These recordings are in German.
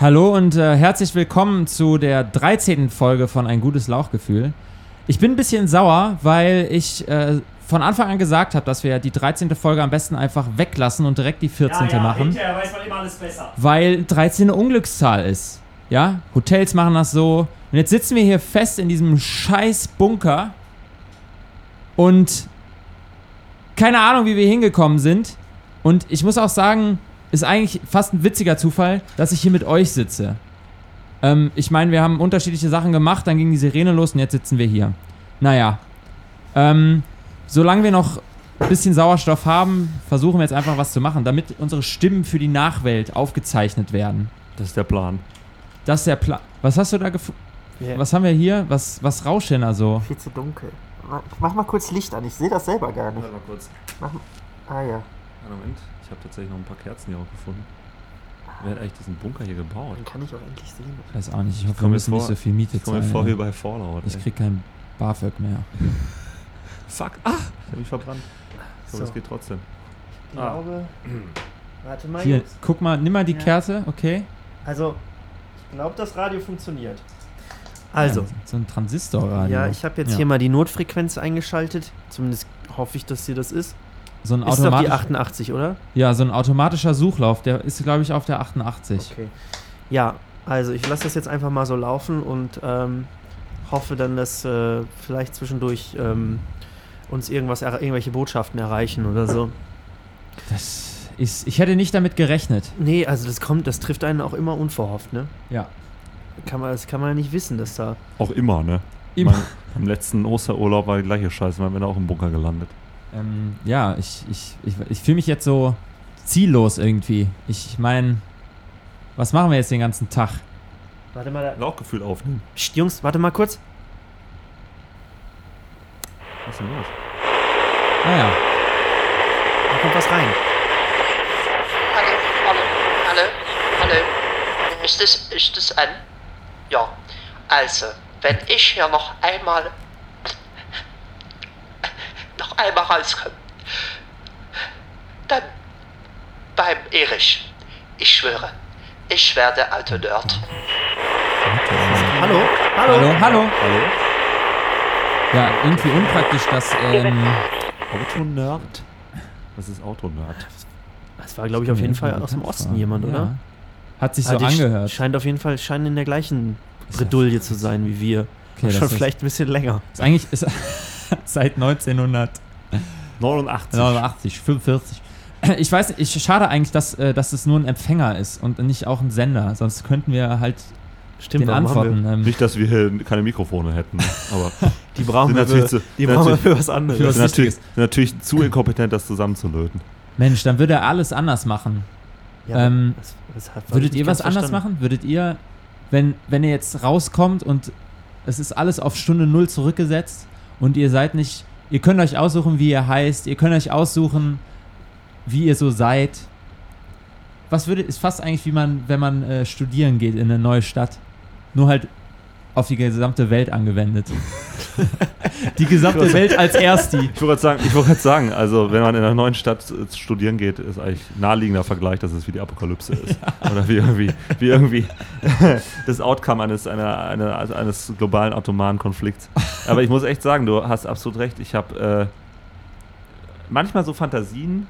Hallo und äh, herzlich willkommen zu der 13. Folge von Ein gutes Lauchgefühl. Ich bin ein bisschen sauer, weil ich äh, von Anfang an gesagt habe, dass wir die 13. Folge am besten einfach weglassen und direkt die 14. machen. Hinterher weiß man immer alles besser. Weil 13 eine Unglückszahl ist. Ja, Hotels machen das so. Und jetzt sitzen wir hier fest in diesem scheiß Bunker und keine Ahnung, wie wir hingekommen sind. Und ich muss auch sagen, ist eigentlich fast ein witziger Zufall, dass ich hier mit euch sitze. Ähm, ich meine, wir haben unterschiedliche Sachen gemacht, dann ging die Sirene los und jetzt sitzen wir hier. Naja. Ähm, solange wir noch ein bisschen Sauerstoff haben, versuchen wir jetzt einfach was zu machen, damit unsere Stimmen für die Nachwelt aufgezeichnet werden. Das ist der Plan. Das ist der Plan. Was hast du da gefunden? Ja. Was haben wir hier? Was, was rauscht denn da so? Viel zu dunkel. Ma- Mach mal kurz Licht an, ich sehe das selber gar nicht. Warte mal kurz. Mach, ah ja, Einen Moment. Ich habe tatsächlich noch ein paar Kerzen hier auch gefunden. Wer hat eigentlich diesen Bunker hier gebaut? dann kann ich auch endlich sehen. Ich weiß auch nicht. Ich hoffe, wir müssen nicht vor- so viel Miete Ich komme mir zahlen. vor wie bei Fallout. Ich ey. krieg kein BAföG mehr. Fuck. Ah! Ich hab mich verbrannt. So, So. das geht trotzdem. Ich Ah. glaube. Warte mal, Hier, Jungs. guck mal, nimm mal die Ja. Kerze, okay? Also, ich glaube, das Radio funktioniert. Also, Ja, so ein Transistorradio. ja, ich habe jetzt Ja. hier mal die Notfrequenz eingeschaltet. Zumindest hoffe ich, dass hier das ist. So ein Ist doch die automatisch, 88, oder? Ja, so ein automatischer Suchlauf, der ist, glaube ich, auf der 88. Okay. Ja, also ich lasse das jetzt einfach mal so laufen und ähm, hoffe dann, dass äh, vielleicht zwischendurch ähm, uns irgendwas, irgendwelche Botschaften erreichen oder so. Das ist, ich hätte nicht damit gerechnet. Nee, also das kommt, das trifft einen auch immer unverhofft, ne? Ja. Kann man, das kann man ja nicht wissen, dass da. Auch immer, ne? Immer. Mein, beim letzten Osterurlaub war die gleiche Scheiße. Man bin auch im Bunker gelandet. Ähm, ja, ich, ich, ich, ich fühle mich jetzt so ziellos irgendwie. Ich meine, was machen wir jetzt den ganzen Tag? Warte mal, da. Lauchgefühl aufnehmen. Psst, Jungs, warte mal kurz. Was ist denn los? Naja, Da kommt was rein. Hallo, hallo, hallo, hallo. Ist das, ist das an? Ja. Also, wenn ich hier noch einmal, noch einmal rauskomme, dann beim Erich. Ich schwöre, ich werde Autonerd. Hallo? Hallo? hallo, hallo. Hallo? Ja, irgendwie unpraktisch, dass, ähm, Autonerd? Was ist Autonerd? Das war, glaube ich, auf jeden Fall aus dem Osten jemand, ja. oder? Hat sich so sch- angehört. Scheint auf jeden Fall, scheinen in der gleichen Bredouille zu sein wie wir. Okay, Schon ist- vielleicht ein bisschen länger. Ist eigentlich ist, seit 1989, 89. 45. Ich weiß ich, schade eigentlich, dass, äh, dass es nur ein Empfänger ist und nicht auch ein Sender. Sonst könnten wir halt Stimmt, den antworten. wir- Ähm, Nicht, dass wir hier keine Mikrofone hätten, aber Die brauchen wir, natürlich, für, zu, die brauchen wir natürlich, für was anderes. Für was sind natürlich, sind natürlich zu inkompetent, das zusammenzulöten. Mensch, dann würde er alles anders machen. Ja, ähm, das, das hat- Würdet ihr was anders verstanden. machen? Würdet ihr, wenn, wenn ihr jetzt rauskommt und es ist alles auf Stunde Null zurückgesetzt und ihr seid nicht, ihr könnt euch aussuchen, wie ihr heißt, ihr könnt euch aussuchen, wie ihr so seid. Was würde, ist fast eigentlich wie man, wenn man äh, studieren geht in eine neue Stadt. Nur halt auf die gesamte Welt angewendet. die gesamte Welt als ersti. Ich wollte gerade sagen, ich wollte gerade sagen, also wenn man in einer neuen Stadt äh, studieren geht, ist eigentlich naheliegender Vergleich, dass es wie die Apokalypse ist. Oder wie irgendwie, wie irgendwie das Outcome eines, einer, einer, also eines globalen atomaren Konflikts. Aber ich muss echt sagen, du hast absolut recht. Ich habe äh, manchmal so Fantasien.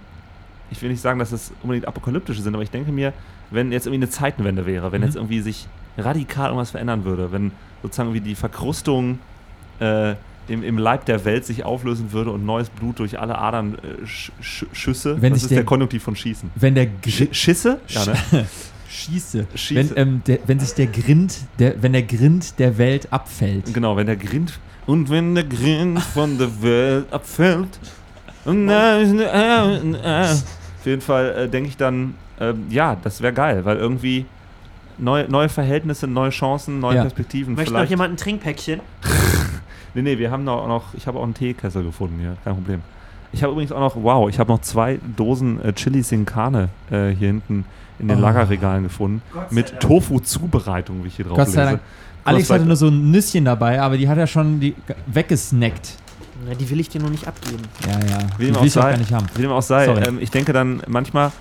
Ich will nicht sagen, dass es unbedingt apokalyptische sind, aber ich denke mir, wenn jetzt irgendwie eine Zeitenwende wäre, wenn Mhm. jetzt irgendwie sich radikal irgendwas verändern würde, wenn sozusagen wie die Verkrustung äh, im, im Leib der Welt sich auflösen würde und neues Blut durch alle Adern äh, sch, sch, Schüsse. Wenn das sich ist der- der Konjunktiv von Schießen. Wenn der Sch Schisse? Ja, ne? Schieße. Schieße. Wenn, ähm, der, wenn sich der Grind, der, wenn der Grind der Welt abfällt. Genau, wenn der Grind und wenn der Grind von der Welt abfällt. Auf jeden Fall äh, denke ich dann, ähm, ja, das wäre geil, weil irgendwie neue, neue Verhältnisse, neue Chancen, neue Ja. Möchte Perspektiven. noch vielleicht. jemand ein Trinkpäckchen? Nee, nee, wir haben noch, noch ich habe auch einen Teekessel gefunden hier, kein Problem. Ich habe übrigens auch noch, wow, ich habe noch zwei Dosen äh, Chili Sin Carne äh, hier hinten in den Oh. Lagerregalen gefunden. Mit Tofu-Zubereitung, wie ich hier drauf Gott sei lese. Dank. Alex hatte nur so ein Nüsschen dabei, aber die hat er schon die, weggesnackt. Na, die will ich dir noch nicht abgeben. Ja, ja. Wie die dem auch will ich auch sei. gar nicht haben. Wie dem auch sei, ähm, ich denke dann manchmal,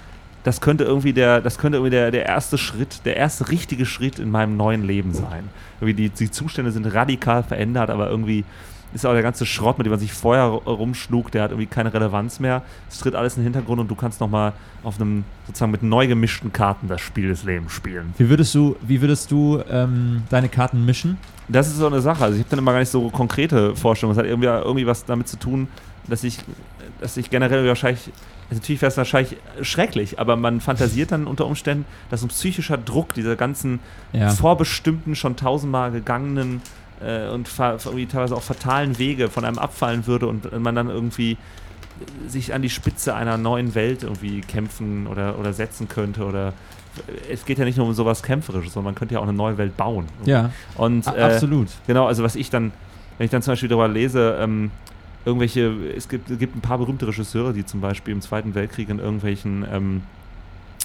das könnte irgendwie der, das könnte irgendwie der, der erste Schritt, der erste richtige Schritt in meinem neuen Leben sein. Irgendwie die, die Zustände sind radikal verändert, aber irgendwie ist auch der ganze Schrott, mit dem man sich vorher rumschlug, der hat irgendwie keine Relevanz mehr. Es tritt alles in den Hintergrund und du kannst nochmal auf einem, sozusagen mit neu gemischten Karten das Spiel des Lebens spielen. Wie würdest du, wie würdest du ähm, deine Karten mischen? Das ist so eine Sache. Also ich habe dann immer gar nicht so konkrete Vorstellungen. Es hat irgendwie, irgendwie was damit zu tun, dass ich, dass ich generell wahrscheinlich, natürlich wäre es wahrscheinlich schrecklich, aber man fantasiert dann unter Umständen, dass ein psychischer Druck dieser ganzen Ja. vorbestimmten, schon tausendmal gegangenen äh, und teilweise auch fatalen Wege von einem abfallen würde und man dann irgendwie sich an die Spitze einer neuen Welt irgendwie kämpfen oder, oder setzen könnte oder es geht ja nicht nur um sowas Kämpferisches, sondern man könnte ja auch eine neue Welt bauen. Ja, Und äh, absolut. Genau, also was ich dann, wenn ich dann zum Beispiel darüber lese, ähm, irgendwelche, es gibt, es gibt ein paar berühmte Regisseure, die zum Beispiel im Zweiten Weltkrieg in irgendwelchen, ähm,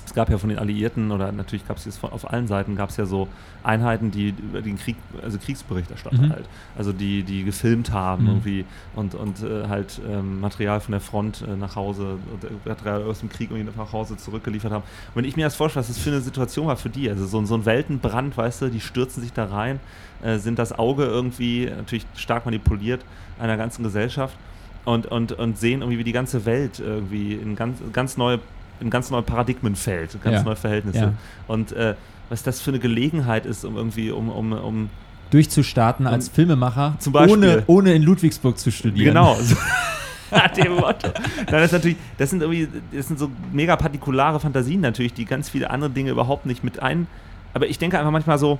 es gab ja von den Alliierten oder natürlich gab es jetzt von, auf allen Seiten gab es ja so Einheiten, die über den Krieg, also Kriegsberichterstatter Mhm. halt, also die, die gefilmt haben Mhm. irgendwie und, und äh, halt ähm, Material von der Front äh, nach Hause und äh, Material aus dem Krieg irgendwie nach Hause zurückgeliefert haben. Und wenn ich mir das vorstelle, was das für eine Situation war für die, also so, ein- so ein Weltenbrand, weißt du, die stürzen sich da rein, äh, sind das Auge irgendwie natürlich stark manipuliert einer ganzen Gesellschaft und, und, und sehen irgendwie, wie die ganze Welt irgendwie in ganz, ganz neue in ganz neue Paradigmen fällt, ganz Ja. neue Verhältnisse. Ja. Und äh, was das für eine Gelegenheit ist, um irgendwie, um, um, um Durchzustarten als Und Filmemacher, zum Beispiel- ohne, ohne in Ludwigsburg zu studieren. Genau. Dem Motto. Nein, das, ist natürlich, das sind irgendwie, das sind so mega partikulare Fantasien natürlich, die ganz viele andere Dinge überhaupt nicht mit ein. Aber ich denke einfach manchmal so,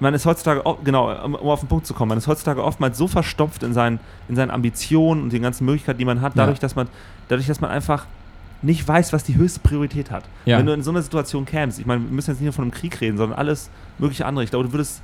man ist heutzutage, genau, um, um auf den Punkt zu kommen, man ist heutzutage oftmals so verstopft in seinen, in seinen Ambitionen und den ganzen Möglichkeiten, die man hat, Ja. dadurch, dass man, dadurch, dass man einfach nicht weiß, was die höchste Priorität hat. Ja. Wenn du in so eine Situation kämst, ich meine, wir müssen jetzt nicht nur von einem Krieg reden, sondern alles mögliche andere. Ich glaube, du würdest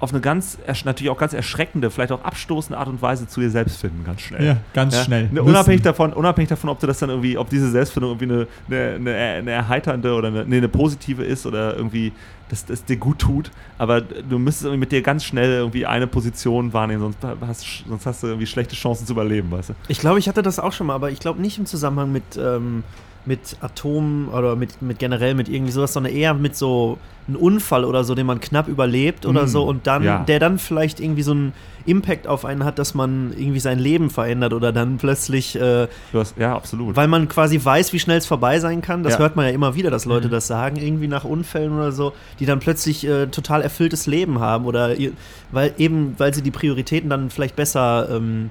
auf eine ganz, natürlich auch ganz erschreckende, vielleicht auch abstoßende Art und Weise zu dir selbst finden, ganz schnell. Ja, ganz Ja? schnell. Ne, unabhängig davon, unabhängig davon, ob du das dann irgendwie, ob diese Selbstfindung irgendwie eine, eine, eine, eine erheiternde oder eine, nee, eine positive ist oder irgendwie das, das dir gut tut, aber du müsstest irgendwie mit dir ganz schnell irgendwie eine Position wahrnehmen, sonst hast, sonst hast du irgendwie schlechte Chancen zu überleben, weißt du? Ich glaube, ich hatte das auch schon mal, aber ich glaube nicht im Zusammenhang mit, ähm, mit Atomen oder mit, mit generell mit irgendwie sowas, sondern eher mit so einem Unfall oder so, den man knapp überlebt oder Mm, so und dann, ja. der dann vielleicht irgendwie so einen Impact auf einen hat, dass man irgendwie sein Leben verändert oder dann plötzlich, äh, hast, ja, absolut. weil man quasi weiß, wie schnell es vorbei sein kann. Das Ja. hört man ja immer wieder, dass Leute Mhm. das sagen, irgendwie nach Unfällen oder so, die dann plötzlich äh, total erfülltes Leben haben oder weil eben, weil sie die Prioritäten dann vielleicht besser, ähm,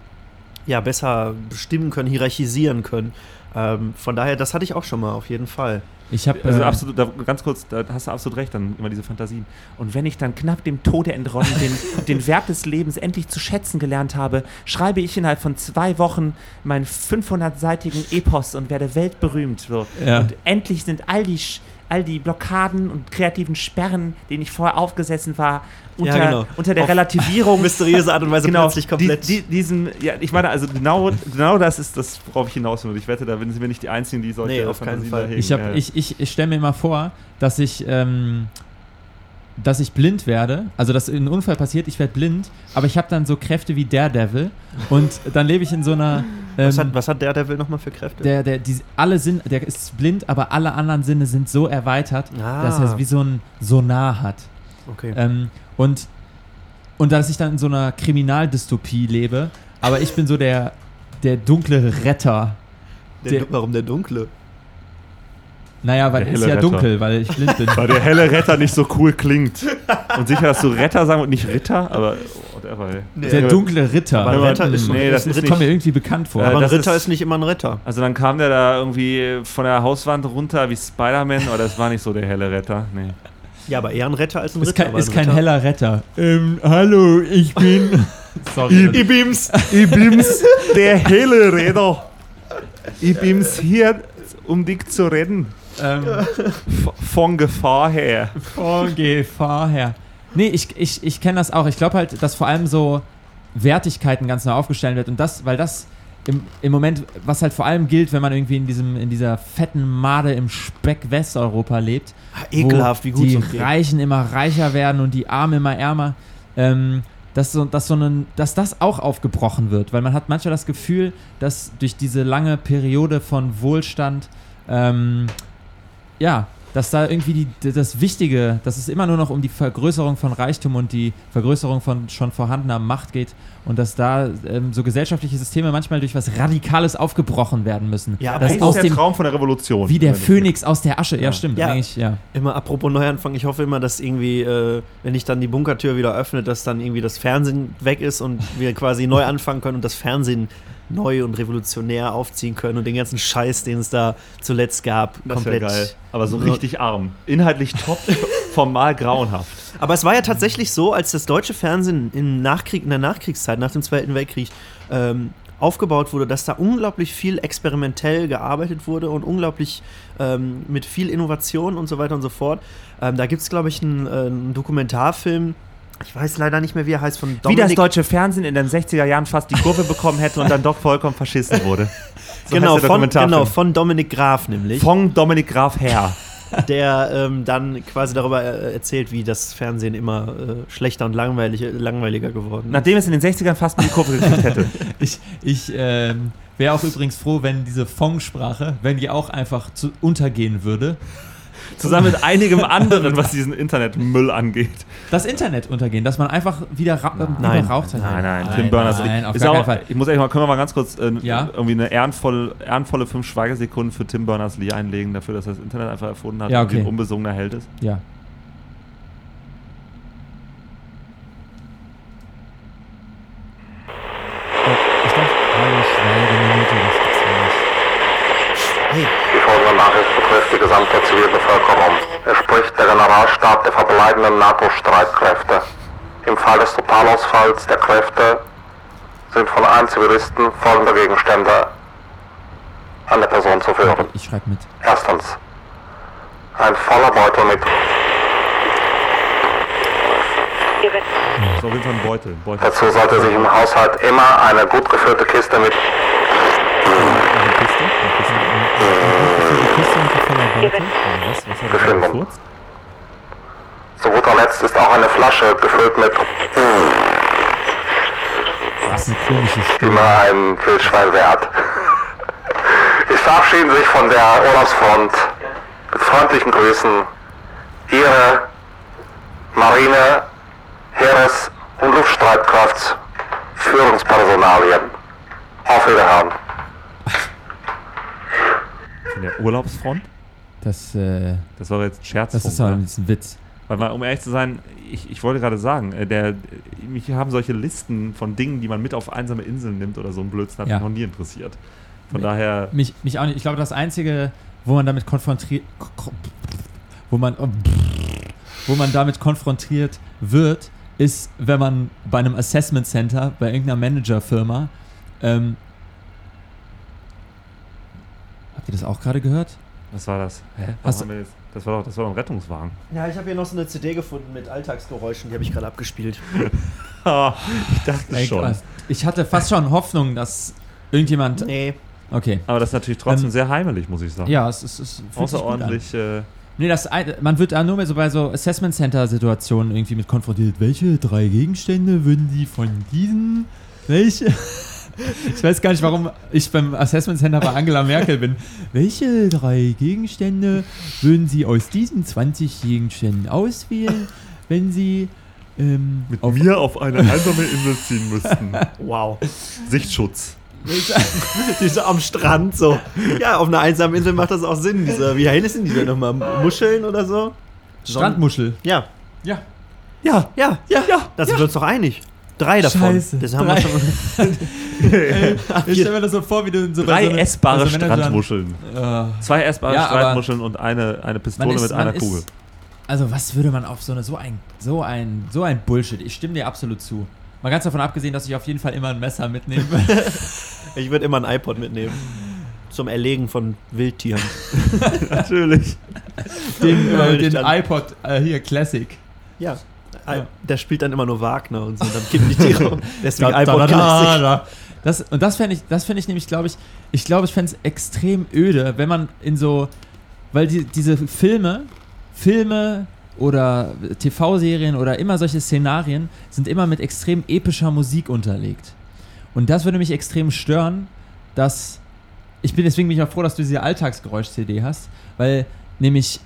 ja, besser bestimmen können, hierarchisieren können. Ähm, von daher, das hatte ich auch schon mal, auf jeden Fall. Ich habe Also äh, absolut, da, ganz kurz, da hast du absolut recht, dann immer diese Fantasien. Und wenn ich dann knapp dem Tode entronnen den, den Wert des Lebens endlich zu schätzen gelernt habe, schreibe ich innerhalb von zwei Wochen meinen 500-seitigen Epos und werde weltberühmt. So. Ja. Und endlich sind all die, Sch- all die Blockaden und kreativen Sperren, denen ich vorher aufgesessen war, unter, genau. unter der Auf Relativierung Mysteriöse Art und Weise genau, plötzlich komplett. Die, die, diesen, ja, ich meine, also genau, genau das ist das, worauf ich hinaus will. Und Ich wette, da sind wir nicht die Einzigen, die solche Nee, auf keinen Fall. hab, Ja. ich, ich, ich stelle mir mal vor, dass ich, ähm, dass ich blind werde, also dass ein Unfall passiert, ich werde blind, aber ich habe dann so Kräfte wie Daredevil und dann lebe ich in so einer. Ähm, was, hat, was hat will nochmal für Kräfte? der, der, die, alle Sinn, der ist blind, aber alle anderen Sinne sind so erweitert, Ah. dass er wie so ein Sonar hat. okay. Ähm, und, und dass ich dann in so einer Kriminaldystopie lebe, aber ich bin so der, der dunkle Retter. der, der- warum der Dunkle? Naja, weil es ist ja Retter. dunkel, weil ich blind bin. Weil der helle Retter nicht so cool klingt. Und sicher, dass du Retter sagen und nicht Ritter, aber whatever. ey. Nee, Der dunkle Ritter. Aber ein ist, nee, ist das ein ist kommt mir irgendwie bekannt vor. Äh, aber ein das Ritter ist- ist, nicht immer ein Ritter. Also dann kam der da irgendwie von der Hauswand runter wie Spider-Man, aber das war nicht so der helle Retter. Nee. Ja, aber eher ein Retter als ein ist Ritter. kein, weil ist ein kein Ritter- heller Retter. Ähm, hallo, ich bin. Sorry. Ich bin's. Ich bin's, der helle Retter. Ich bin's hier, um dich zu retten. Ähm, Von Gefahr her. von Gefahr her. Nee, ich, ich, ich kenne das auch. Ich glaube halt, dass vor allem so Wertigkeiten ganz neu aufgestellt wird und das, weil das im, im Moment, was halt vor allem gilt, wenn man irgendwie in diesem, in dieser fetten Made im Speck Westeuropa lebt, Ekelhaft, wo wie gut die so geht. Reichen immer reicher werden und die Armen immer ärmer. Ähm, dass, so, dass, so ein, dass das auch aufgebrochen wird, weil man hat manchmal das Gefühl, dass durch diese lange Periode von Wohlstand ähm, ja, dass da irgendwie die, das Wichtige, dass es immer nur noch um die Vergrößerung von Reichtum und die Vergrößerung von schon vorhandener Macht geht und dass da ähm, so gesellschaftliche Systeme manchmal durch was Radikales aufgebrochen werden müssen. Ja, aber Das aus ist der dem, Traum von der Revolution. wie der Phönix aus der Asche. Ja, stimmt. Ja. Eigentlich, ja. Immer apropos Neuanfang, ich hoffe immer, dass irgendwie, äh, wenn ich dann die Bunkertür wieder öffne, dass dann irgendwie das Fernsehen weg ist und wir quasi neu anfangen können und das Fernsehen neu und revolutionär aufziehen können und den ganzen Scheiß, den es da zuletzt gab, Das komplett. geil. Aber so richtig arm. Inhaltlich top, formal grauenhaft. Aber es war ja tatsächlich so, als das deutsche Fernsehen im Nachkrieg, in der Nachkriegszeit, nach dem Zweiten Weltkrieg, ähm, aufgebaut wurde, dass da unglaublich viel experimentell gearbeitet wurde und unglaublich ähm, mit viel Innovation und so weiter und so fort. Ähm, da gibt es, glaube ich, einen, äh, einen Dokumentarfilm, ich weiß leider nicht mehr, wie er heißt, von Wie das Dominik deutsche Fernsehen in den 60er Jahren fast die Kurve bekommen hätte und dann doch vollkommen Faschisten wurde. So genau, von, genau, von Dominik Graf nämlich, Von Dominik Graf her. der ähm, dann quasi darüber äh, erzählt, wie das Fernsehen immer äh, schlechter und langweilig, langweiliger geworden ist. Nachdem es in den 60ern fast die Kurve gekriegt hätte. Ich, ich ähm, wäre auch übrigens froh, wenn diese Fong-Sprache, wenn die auch einfach zu, untergehen würde. Zusammen mit einigem anderen, was diesen Internetmüll angeht. Das Internet untergehen, dass man einfach wieder, ra Nein. raucht. Nein, nein, Tim Berners-Lee. Nein, auf Ist auch, Fall. Ich muss ehrlich mal, können wir mal ganz kurz äh, Ja? irgendwie eine ehrenvolle, ehrenvolle fünf Schweigesekunden für Tim Berners-Lee einlegen, dafür, dass er das Internet einfach erfunden hat Ja, und okay. ein unbesungener Held ist. Ja. Betrifft die gesamte Zivilbevölkerung. Es spricht der Generalstab der verbleibenden NATO-Streitkräfte. Im Fall des Totalausfalls der Kräfte sind von allen Zivilisten folgende Gegenstände an der Person zu führen. Ich schreibe mit. Erstens, ein voller Beutel mit ist auf jeden Fall ein Beutel. Beutel. Dazu sollte sich im Haushalt immer eine gut gefüllte Kiste mit Eine Kiste? Eine Kiste? Kiste der voller Was? Was hat er da zu guter Letzt ist auch eine Flasche gefüllt mit Das ist eine komische Stimme. immer ein Wildschwein wert. Ich verabschiede sich von der Urlaubsfront mit freundlichen Grüßen. Ihre Marine, Heeres- und Luftstreitkraft Führungspersonalien. Auf Wiederhören. Von der Urlaubsfront? Das, äh, Das war jetzt ein Scherz. das ist doch ein bisschen Witz. Weil, mal, um ehrlich zu sein, ich, ich wollte gerade sagen, äh, der, mich haben solche Listen von Dingen, die man mit auf einsame Inseln nimmt oder so ein Blödsinn, hat Ja. mich noch nie interessiert. Von Nee. daher, Mich, mich auch nicht. Ich glaube, das Einzige, wo man damit konfrontiert. Wo man. Wo man damit konfrontiert wird, ist, wenn man bei einem Assessment Center, bei irgendeiner Managerfirma. Ähm, habt ihr das auch gerade gehört? was war das? Hä? Hast haben wir jetzt, das, war doch, das war doch ein Rettungswagen. Ja, ich habe hier noch so eine CD gefunden mit Alltagsgeräuschen, die habe ich gerade abgespielt. Ah, ich dachte Ey, schon. Ich hatte fast schon Hoffnung, dass irgendjemand. Nee, Okay. Aber das ist natürlich trotzdem Ähm, sehr heimelig, muss ich sagen. Ja, es ist. Es. Außerordentlich. Äh, Nee, das, man wird da nur mehr so bei so Assessment Center Situationen irgendwie mit konfrontiert. Welche drei Gegenstände würden Sie von diesen, welche, ich weiß gar nicht, warum ich beim Assessment Center bei Angela Merkel bin. Welche drei Gegenstände würden Sie aus diesen 20 Gegenständen auswählen, wenn Sie ähm, mit auf mir auf eine einsame Insel ziehen müssten. wow. Sichtschutz. Diese am Strand so. Ja, auf einer einsamen Insel macht das auch Sinn. Diese, wie heißen die denn nochmal? Muscheln oder so? Strandmuschel? Ja. Ja. Ja, ja, ja, ja. Da sind wir uns doch einig. Drei davon. Scheiße. Das haben Drei. wir schon. Ich stelle mir das so vor, wie du so bei Drei so essbare so Managern- Strandmuscheln. Äh, Zwei essbare Ja, Strandmuscheln und eine, eine Pistole ist- mit einer ist- Kugel. Also was würde man auf so eine so ein so ein so ein Bullshit? Ich stimme dir absolut zu. Mal ganz davon abgesehen, dass ich auf jeden Fall immer ein Messer mitnehme. Ich würde immer ein iPod mitnehmen. Zum Erlegen von Wildtieren. Natürlich. den äh, den iPod äh, hier Classic. Ja. Ja. Der spielt dann immer nur Wagner und so. Dann kippen die Tiere um. Deswegen Da, da, da, Classic. da. Das, und das fände ich, das ich nämlich, glaube ich, ich glaube, ich fände es extrem öde, wenn man in so, weil die, diese Filme, Filme oder TV-Serien oder immer solche Szenarien sind immer mit extrem epischer Musik unterlegt. Und das würde mich extrem stören, dass ich bin deswegen bin ich auch froh, dass du diese Alltagsgeräusch-CD hast, weil nämlich,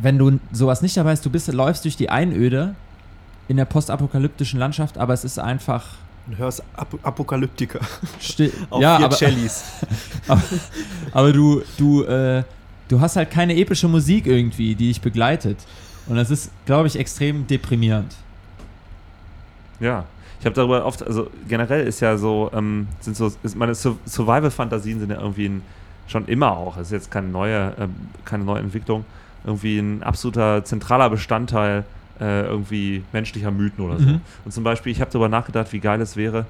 wenn du sowas nicht dabei hast, du bist, läufst durch die Einöde in der postapokalyptischen Landschaft, aber es ist einfach Du hörst Ap Apokalyptiker. still. Auf ja, vier aber, Cellis. aber, aber du, du, äh, du hast halt keine epische Musik irgendwie, die dich begleitet. Und das ist, glaube ich, extrem deprimierend. Ja, ich habe darüber oft, also generell ist ja so, ähm, sind so, ist meine Sur- Survival-Fantasien sind ja irgendwie ein, schon immer auch, das ist jetzt keine neue, ähm, keine neue Entwicklung, irgendwie ein absoluter zentraler Bestandteil äh, irgendwie menschlicher Mythen oder so. Mhm. Und zum Beispiel, ich habe darüber nachgedacht, wie geil es wäre,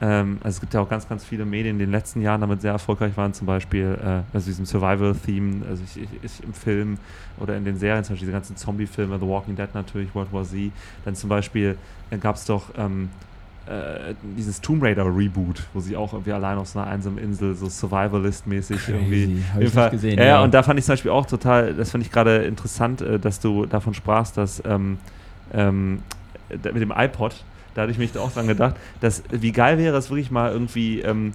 ähm, also es gibt ja auch ganz, ganz viele Medien, die in den letzten Jahren damit sehr erfolgreich waren, zum Beispiel, äh, also diesem Survival-Theme, also ich, ich, ich im Film oder in den Serien, zum Beispiel diese ganzen Zombie-Filme, The Walking Dead natürlich, World War Z, dann zum Beispiel äh, gab es doch ähm, äh, dieses Tomb Raider Reboot, wo sie auch irgendwie allein auf so einer einsamen Insel so Survivalist-mäßig irgendwie. Hab ich Fall- nicht gesehen. ja, ja, und da fand ich zum Beispiel auch total, das fand ich gerade interessant, äh, dass du davon sprachst, dass ähm, ähm, mit dem iPod, da hatte ich mich auch dran gedacht, dass wie geil wäre es wirklich mal irgendwie ähm,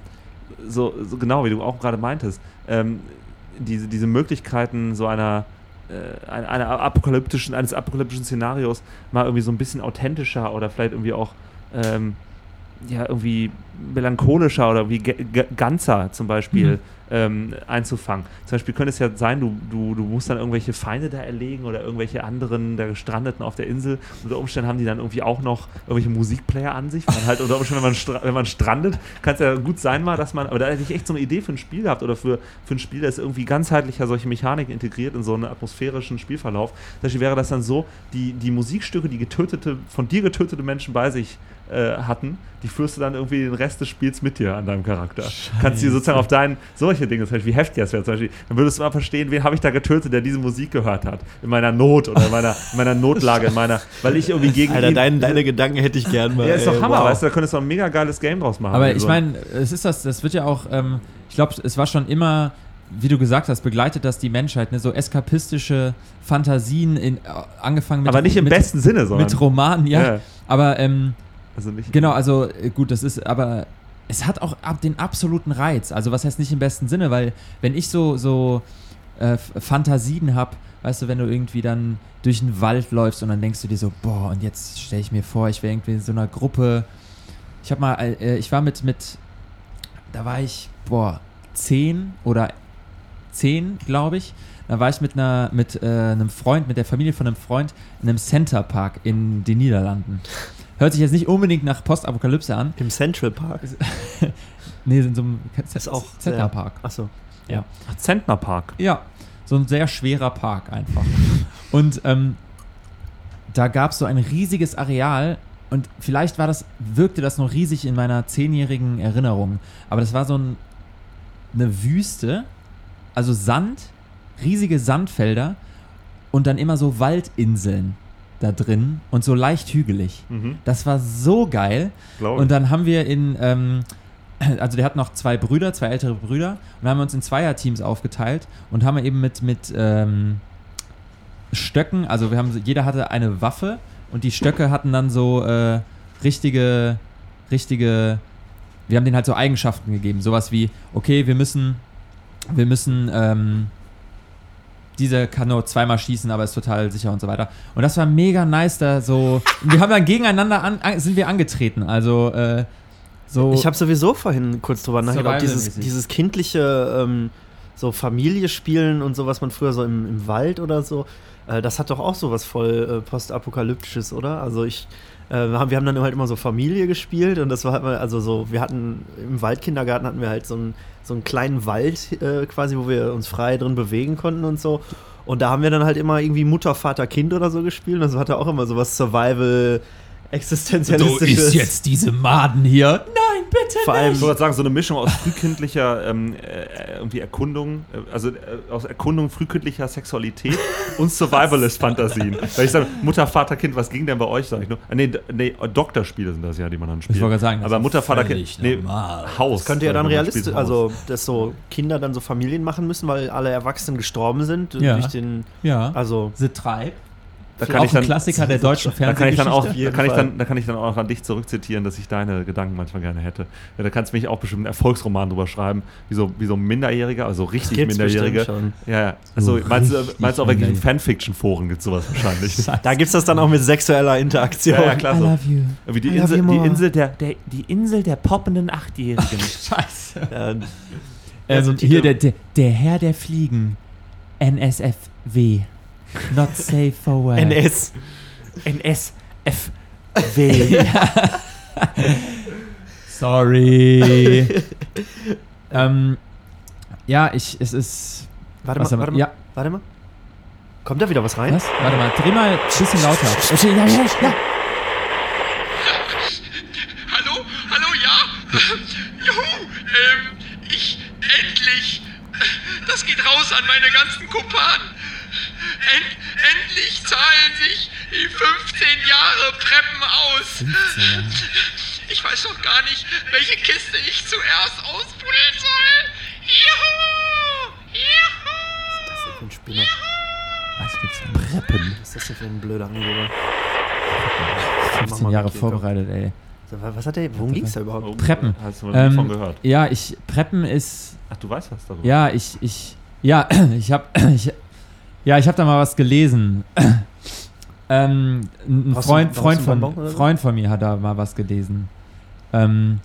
so, so genau, wie du auch gerade meintest, ähm, diese, diese Möglichkeiten so einer äh, einer apokalyptischen, eines apokalyptischen Szenarios mal irgendwie so ein bisschen authentischer oder vielleicht irgendwie auch ähm, ja, irgendwie melancholischer oder wie ganzer zum Beispiel Mhm. ähm, einzufangen. Zum Beispiel könnte es ja sein, du, du, du musst dann irgendwelche Feinde da erlegen oder irgendwelche anderen der Gestrandeten auf der Insel. Unter Umständen haben die dann irgendwie auch noch irgendwelche Musikplayer an sich. Man halt unter Umständen, wenn man, wenn man strandet, kann es ja gut sein mal, dass man, aber da hätte ich echt so eine Idee für ein Spiel gehabt oder für, für ein Spiel, das irgendwie ganzheitlicher solche Mechaniken integriert in so einen atmosphärischen Spielverlauf. Zum Beispiel wäre das dann so, die, die Musikstücke, die getötete, von dir getötete Menschen bei sich äh, hatten, die führst du dann irgendwie den Rest des Spiels mit dir an deinem Charakter. Kannst dir sozusagen auf deinen, solche Dinge, zum Beispiel wie heftig das wäre, zum Beispiel, dann würdest du mal verstehen, wen habe ich da getötet, der diese Musik gehört hat. In meiner Not oder in meiner, in meiner Notlage, in meiner, weil ich irgendwie gegen Alter, ihn- dein, deine Gedanken hätte ich gern mal. ja, ist doch Hammer, wow. weißt du, da könntest du auch ein mega geiles Game draus machen. Aber Also, ich meine, es ist das, das wird ja auch, ähm, ich glaube, es war schon immer, wie du gesagt hast, begleitet das die Menschheit, ne? so eskapistische Fantasien, in, äh, angefangen mit, aber nicht im mit, besten Sinne, sondern. mit Romanen, ja. Ja. Aber ähm, Also nicht, genau, also äh, gut, das ist, aber es hat auch ab den absoluten Reiz. Also was heißt nicht im besten Sinne, weil wenn ich so, so äh, Fantasien habe, weißt du, wenn du irgendwie dann durch den Wald läufst und dann denkst du dir so, boah, und jetzt stelle ich mir vor, ich wäre irgendwie in so einer Gruppe. Ich habe mal, äh, ich war mit, mit, da war ich, boah, zehn oder zehn, glaube ich. Da war ich mit einer, mit äh, einem Freund, mit der Familie von einem Freund in einem Center Park in den Niederlanden. Hört sich jetzt nicht unbedingt nach Postapokalypse an. Im Central Park. Nee, in so einem Ist auch Center sehr- Park. Achso. Ach, Zentner Park. Ja, so ein sehr schwerer Park einfach. Und ähm, da gab es so ein riesiges Areal und vielleicht war das, wirkte das noch riesig in meiner zehnjährigen Erinnerung. Aber das war so ein, eine Wüste, also Sand, riesige Sandfelder und dann immer so Waldinseln da drin und so leicht hügelig. Mhm, Das war so geil. glaube Und dann haben wir in, ähm, also der hat noch zwei Brüder, zwei ältere Brüder, und haben wir uns in Zweierteams aufgeteilt und haben eben mit, mit ähm, Stöcken, also wir haben, jeder hatte eine Waffe und die Stöcke hatten dann so äh, richtige, richtige, wir haben denen halt so Eigenschaften gegeben, sowas wie, okay, wir müssen, wir müssen, ähm, dieser kann nur zweimal schießen, aber ist total sicher und so weiter. Und das war mega nice, da so. Wir haben dann gegeneinander an, an, sind wir angetreten. Also äh, so. Ich habe sowieso vorhin kurz drüber nachgedacht, dieses, dieses kindliche ähm, so Familie spielen und so, was man früher so im, im Wald oder so, äh, das hat doch auch sowas voll äh, postapokalyptisches, oder? Also ich, äh, wir haben dann halt immer so Familie gespielt und das war halt mal, also so, wir hatten im Waldkindergarten hatten wir halt so einen, so einen kleinen Wald äh, quasi, wo wir uns frei drin bewegen konnten und so. Und da haben wir dann halt immer irgendwie Mutter, Vater, Kind oder so gespielt. Und das hatte auch immer sowas Survival, existenzialistisches. diese Maden hier. Nein, bitte Vor allem Ich wollte sagen, so eine Mischung aus frühkindlicher ähm, äh, irgendwie Erkundung, äh, also äh, aus Erkundung frühkindlicher Sexualität und Survivalist-Fantasien. Weil ich sage, Mutter, Vater, Kind, was ging denn bei euch, sag ich nur? Ah, nee, nee, Doktorspiele sind das ja, die man dann spielt. Ich wollte gerade sagen, das Aber ist Mutter, Vater, Kind, nee, normal. Haus. Das könnte ja sag dann realistisch, also dass so Kinder dann so Familien machen müssen, weil alle Erwachsenen gestorben sind Ja. durch den, Ja. also The Tribe. Da Auch kann ich ein dann, Klassiker der deutschen da kann ich dann auch, Fernsehgeschichte. da kann ich Fall. dann, da kann ich dann auch an dich zurückzitieren, dass ich deine Gedanken manchmal gerne hätte. Ja, da kannst du mich auch bestimmt einen Erfolgsroman drüber schreiben, wie so, wie so ein Minderjähriger, also richtig gibt's Minderjährige. bestimmt Ja, ja. Also So meinst, du, richtig meinst du auch wirklich in. Fanfiction-Foren gibt sowas wahrscheinlich? Da gibt es das dann auch mit sexueller Interaktion. ja, ja, klar. I love you. Wie die I love Insel, you die. Insel der, der, die Insel der poppenden Achtjährigen. Scheiße. Ja, Ähm, Ja, so ein hier der, der, der Herr der Fliegen. NSFW. Not safe for work. NS. NSFW. Sorry. ähm, ja, ich, es ist. Warte mal, warte mal. Ja, Warte mal. Kommt da wieder was rein? was? Warte mal, dreh mal ein bisschen lauter. Okay, ja, ja, ja. Hallo? Hallo, ja? Juhu, ähm, ich, endlich. Das geht raus an meine ganzen Kumpanen. End, endlich zahlen sich die 15 Jahre Preppen aus. Ich weiß noch gar nicht, welche Kiste ich zuerst ausbuddeln soll. Juhu! Juhu! Was ist das denn für ein Spinner? Was gibt's denn? Preppen. Was ist das denn für ein blöder Angeber? 15 Jahre vorbereitet, ey. Was hat der? Worum ging's da überhaupt? Preppen. Hast du Ähm, von gehört? ja, ich. Preppen ist. Ach, du weißt was darüber? Ja, ich. ich ja, ich hab. Ich, ja, ich hab da mal was gelesen. ähm, ein Brauchst du- Freund, Freund, von, Bonbon? Freund von mir hat da mal was gelesen. Ähm,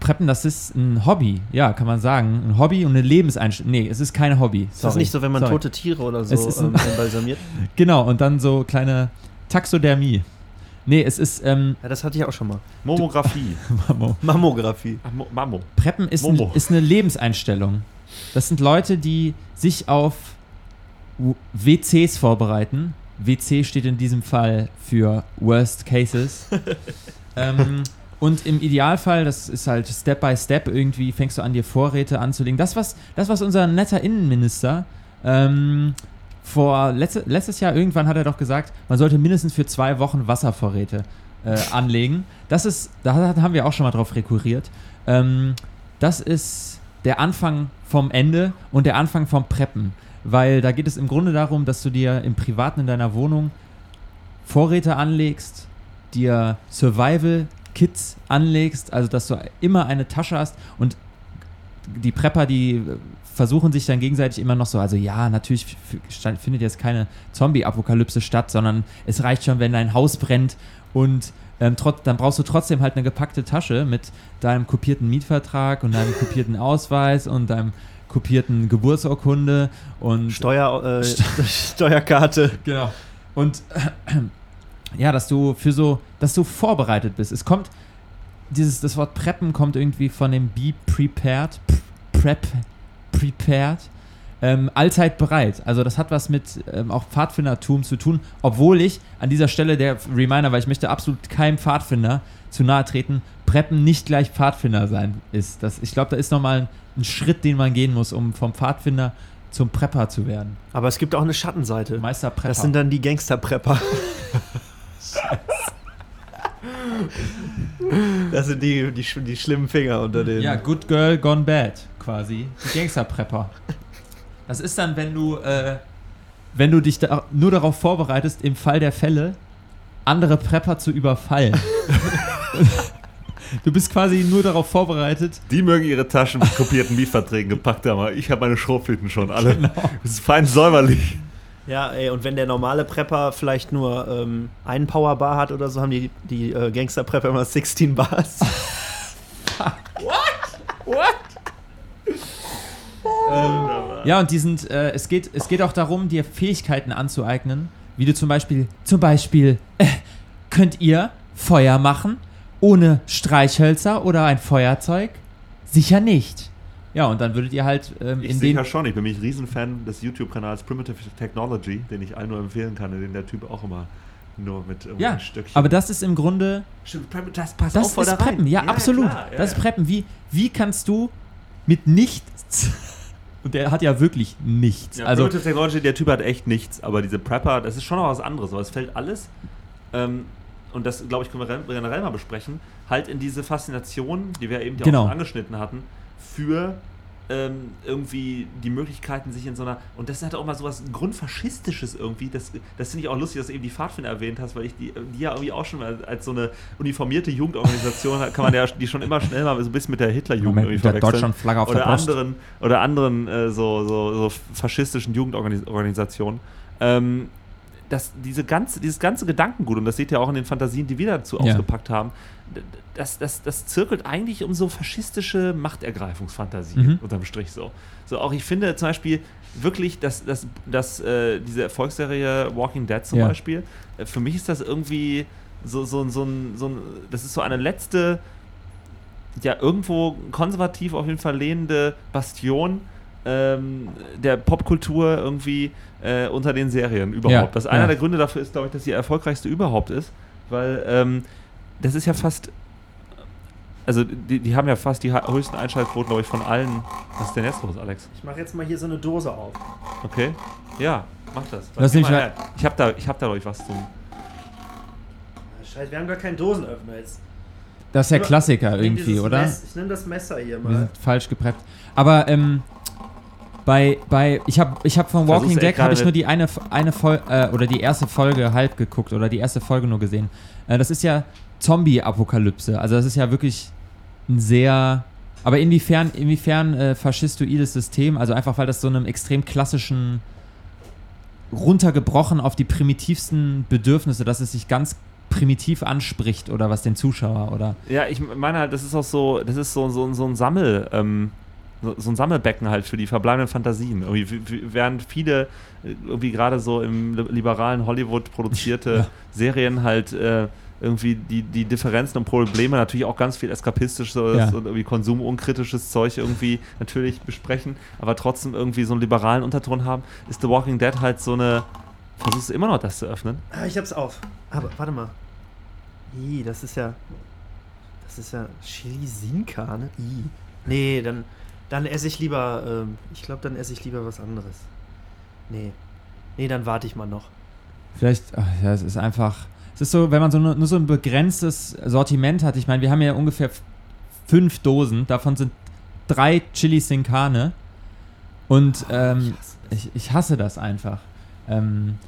Preppen, das ist ein Hobby, ja, kann man sagen. Ein Hobby und eine Lebenseinstellung. Nee, es ist kein Hobby. Ist das Sorry. nicht so, wenn man Sorry. tote Tiere oder so Es ist ein- ähm, embalsamiert? Genau, und dann so kleine Taxodermie. Nee, es ist, ähm, Ja, das hatte ich auch schon mal. Momographie. Mammographie. Ach, Mo Mammo. Preppen ist, ein, ist eine Lebenseinstellung. Das sind Leute, die sich auf WCs vorbereiten. WC steht in diesem Fall für Worst Cases. ähm, und im Idealfall, das ist halt Step by Step, irgendwie fängst du an, dir Vorräte anzulegen. Das, was, das, was unser netter Innenminister ähm, vor letzte, letztes Jahr irgendwann hat er doch gesagt, man sollte mindestens für zwei Wochen Wasservorräte äh, anlegen. Das ist, da haben wir auch schon mal drauf rekurriert. Ähm, das ist der Anfang vom Ende und der Anfang vom Preppen. Weil da geht es im Grunde darum, dass du dir im Privaten in deiner Wohnung Vorräte anlegst, dir Survival-Kits anlegst, also dass du immer eine Tasche hast und die Prepper, die versuchen sich dann gegenseitig immer noch so, also ja, natürlich findet jetzt keine Zombie-Apokalypse statt, sondern es reicht schon, wenn dein Haus brennt und ähm, dann brauchst du trotzdem halt eine gepackte Tasche mit deinem kopierten Mietvertrag und deinem kopierten Ausweis und deinem kopierten Geburtsurkunde und Steuer, äh, Steuerkarte. Genau. Und ja, dass du für so, dass du vorbereitet bist. Es kommt, dieses, das Wort Preppen kommt irgendwie von dem Be Prepared, Prep, Prepared, ähm, allzeit bereit. Also das hat was mit ähm, auch Pfadfindertum zu tun, obwohl ich an dieser Stelle der Reminder, weil ich möchte absolut keinem Pfadfinder zu nahe treten, Preppen nicht gleich Pfadfinder sein ist. Das, ich glaube, da ist nochmal ein, ein Schritt, den man gehen muss, um vom Pfadfinder zum Prepper zu werden. Aber es gibt auch eine Schattenseite. Meister Prepper. Das sind dann die Gangster-Prepper. Das sind die, die, die schlimmen Finger unter den. Ja, Good Girl Gone Bad, quasi. Die Gangster-Prepper. Das ist dann, wenn du, äh, wenn du dich da nur darauf vorbereitest, im Fall der Fälle andere Prepper zu überfallen. du bist quasi nur darauf vorbereitet. Die mögen ihre Taschen mit kopierten Mietverträgen gepackt haben, aber ich habe meine Schrotflinten schon alle. Das ist fein säuberlich. Ja, ey, und wenn der normale Prepper vielleicht nur ähm, einen Powerbar hat oder so, haben die, die äh, Gangster-Prepper immer 16 Bars. Ähm, ja, und die sind, äh, es, geht, es geht auch darum, dir Fähigkeiten anzueignen, wie du zum Beispiel, zum Beispiel, äh, könnt ihr Feuer machen ohne Streichhölzer oder ein Feuerzeug? Sicher nicht. Ja, und dann würdet ihr halt ähm, Ich in den ja schon, ich bin nämlich Riesenfan des YouTube-Kanals Primitive Technology, den ich allen nur empfehlen kann, den der Typ auch immer nur mit Ja, ein Stückchen. aber das ist im Grunde, Stimmt, das passt das auch voll ist da rein. Preppen. Ja, absolut. klar, ja, das ist ja. Preppen. Wie, wie kannst du mit nichts, und der hat ja wirklich nichts, Ja, also Primitive Technology, der Typ hat echt nichts, aber diese Prepper, das ist schon noch was anderes, aber es fällt alles, ähm, und das, glaube ich, können wir generell mal besprechen, halt in diese Faszination, die wir eben ja Genau. auch schon angeschnitten hatten, für ähm, irgendwie die Möglichkeiten, sich in so einer. Und das hat auch mal so was Grundfaschistisches irgendwie. Das, das finde ich auch lustig, dass du eben die Pfadfinder erwähnt hast, weil ich die, die ja irgendwie auch schon mal als so eine uniformierte Jugendorganisation kann man ja die schon immer schnell mal so ein bisschen mit der Hitlerjugend irgendwie der verwechseln. Deutschlandflagge auf der oder Brust. anderen oder anderen äh, so, so, so faschistischen Jugendorganisationen. Ähm, das, diese ganze, dieses ganze Gedankengut, und das seht ihr auch in den Fantasien, die wir dazu Ja. ausgepackt haben, das, das, das zirkelt eigentlich um so faschistische Machtergreifungsfantasien Mhm. unterm Strich so. So auch ich finde zum Beispiel wirklich, dass, dass, dass äh, diese Erfolgsserie Walking Dead zum Ja. Beispiel, äh, für mich ist das irgendwie so, so, so, ein, so ein, das ist so eine letzte, ja, irgendwo konservativ auf jeden Fall lehnende Bastion ähm, der Popkultur irgendwie äh, unter den Serien überhaupt. Ja, Das einer ja. der Gründe dafür ist, glaube ich, dass die erfolgreichste überhaupt ist, weil ähm, das ist ja fast, also die, die haben ja fast die höchsten Einschaltquoten, glaube ich, von allen. Was ist denn jetzt los, Alex? Ich mache jetzt mal hier so eine Dose auf. Okay? Ja, mach das. Das nicht mal ich habe da, ich hab da, glaube ich, was zum. Scheiße, wir haben gar keinen Dosenöffner jetzt. Das ist der Klassiker irgendwie, oder? Mess- ich nehme das Messer hier Wir mal. sind falsch gepreppt. Aber ähm, bei, bei ich habe ich hab von Walking Dead habe ich nur die eine, eine Folge äh, oder die erste Folge halb geguckt oder die erste Folge nur gesehen. Äh, das ist ja Zombie-Apokalypse. Also das ist ja wirklich ein sehr aber inwiefern, inwiefern äh, faschistoides System, also einfach weil das so einem extrem klassischen runtergebrochen auf die primitivsten Bedürfnisse, dass es sich ganz primitiv anspricht oder was den Zuschauer oder Ja, ich meine halt, das ist auch so, das ist so, so, so ein Sammel, ähm, so, so ein Sammelbecken halt für die verbleibenden Fantasien. Irgendwie, während viele äh, irgendwie gerade so im li- liberalen Hollywood produzierte Ja. Serien halt äh, irgendwie die, die Differenzen und Probleme natürlich auch ganz viel eskapistisches Ja. und irgendwie konsumunkritisches Zeug irgendwie natürlich besprechen, aber trotzdem irgendwie so einen liberalen Unterton haben, ist The Walking Dead halt so eine. Versuchst du immer noch das zu öffnen? Ah, ich hab's auf. Aber warte mal. Ih, das ist ja. Das ist ja Chili Sinka, ne? Ih. Nee, dann, dann esse ich lieber. Ähm, ich glaube, dann esse ich lieber was anderes. Nee. Nee, dann warte ich mal noch. Vielleicht, ach ja, es ist einfach. Es ist so, wenn man so nur, nur so ein begrenztes Sortiment hat. Ich meine, wir haben ja ungefähr fünf Dosen. Davon sind drei Chili Sin Carne. Und ähm, ich, ich hasse das einfach. Ähm,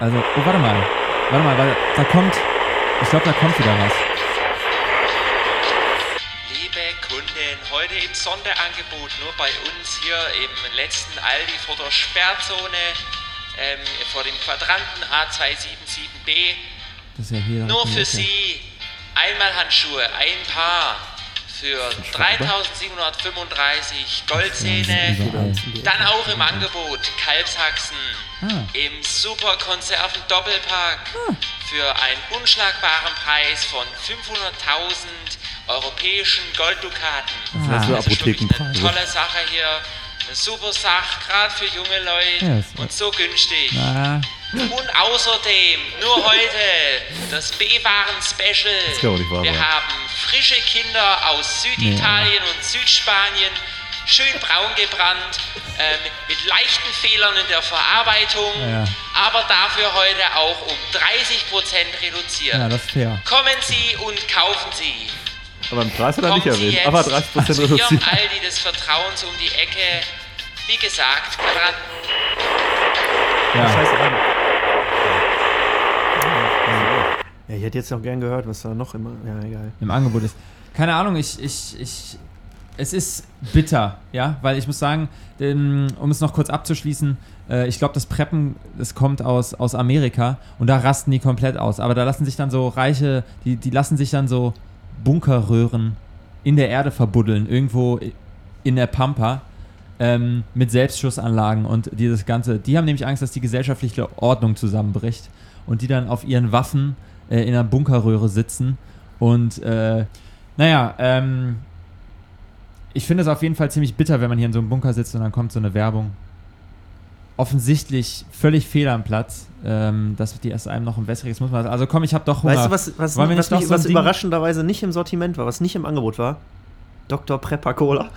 also, oh, warte mal. Warte mal, weil da kommt. Ich glaube, da kommt wieder was. Heute im Sonderangebot nur bei uns hier im letzten Aldi vor der Sperrzone, ähm, vor dem Quadranten A277B. Das ist ja hier. Nur für. Sie Einmalhandschuhe, ein Paar für 3735 Goldzähne. Dann auch im Angebot Kalbshaxen Ah. im Super Konserven Doppelpack für einen unschlagbaren Preis von 500.000 europäischen Golddukaten. Ah. Das ist wirklich eine Apothekenpreise. tolle Sache hier. Eine super Sache, gerade für junge Leute Ja, ist- und so günstig. Na, Und außerdem, nur heute, das B-Waren-Special. kann doch nicht wahr Wir sein. haben frische Kinder aus Süditalien und Südspanien, schön braun gebrannt, äh, mit, mit leichten Fehlern in der Verarbeitung, Ja. aber dafür heute auch um 30% reduziert. ja, das ist fair. Kommen Sie und kaufen Sie. Aber im Preis hat er nicht erwähnt. jetzt Aber 30% zu Ihrem reduziert. Aldi des Vertrauens um die Ecke. Wie gesagt, Quadrat Ja. Scheiße. Ja, ich hätte jetzt noch gern gehört, was da noch immer. Ja, egal. im Angebot ist. Keine Ahnung, ich, ich, ich, es ist bitter, ja, weil ich muss sagen, um es noch kurz abzuschließen, äh, ich glaube, das Preppen, das kommt aus, aus Amerika und da rasten die komplett aus. Aber da lassen sich dann so reiche, die, die lassen sich dann so Bunkerröhren in der Erde verbuddeln, irgendwo in der Pampa. Ähm, mit Selbstschussanlagen und dieses Ganze. Die haben nämlich Angst, dass die gesellschaftliche Ordnung zusammenbricht und die dann auf ihren Waffen äh, in einer Bunkerröhre sitzen und äh, naja, ähm, ich finde es auf jeden Fall ziemlich bitter, wenn man hier in so einem Bunker sitzt und dann kommt so eine Werbung. Offensichtlich völlig fehl am Platz. Ähm, dass die erst einem noch ein wässriges muss man. Also komm, ich habe doch Hunger. Weißt du, was, was, Wollen wir was, nicht so was Ding- überraschenderweise nicht im Sortiment war, was nicht im Angebot war? Dr. Prepper Cola.